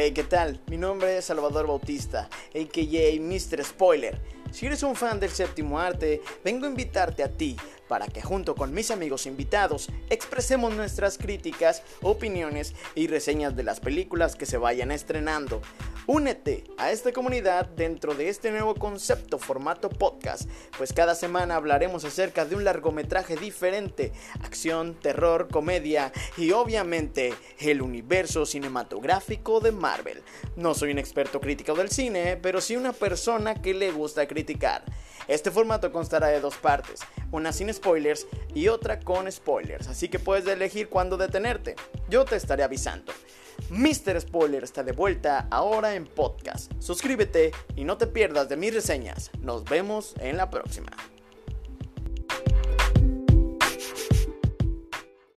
Hey, ¿qué tal? Mi nombre es Salvador Bautista, a.k.a. Mr. Spoiler. Si eres un fan del séptimo arte, vengo a invitarte a ti para que junto con mis amigos invitados expresemos nuestras críticas, opiniones y reseñas de las películas que se vayan estrenando. Únete a esta comunidad dentro de este nuevo concepto formato podcast, pues cada semana hablaremos acerca de un largometraje diferente, acción, terror, comedia y obviamente el universo cinematográfico de Marvel. No soy un experto crítico del cine, pero sí una persona que le gusta criticar. Este formato constará de dos partes, una sin spoilers y otra con spoilers, así que puedes elegir cuándo detenerte. Yo te estaré avisando. Mr. Spoiler está de vuelta ahora en podcast. Suscríbete y no te pierdas de mis reseñas. Nos vemos en la próxima.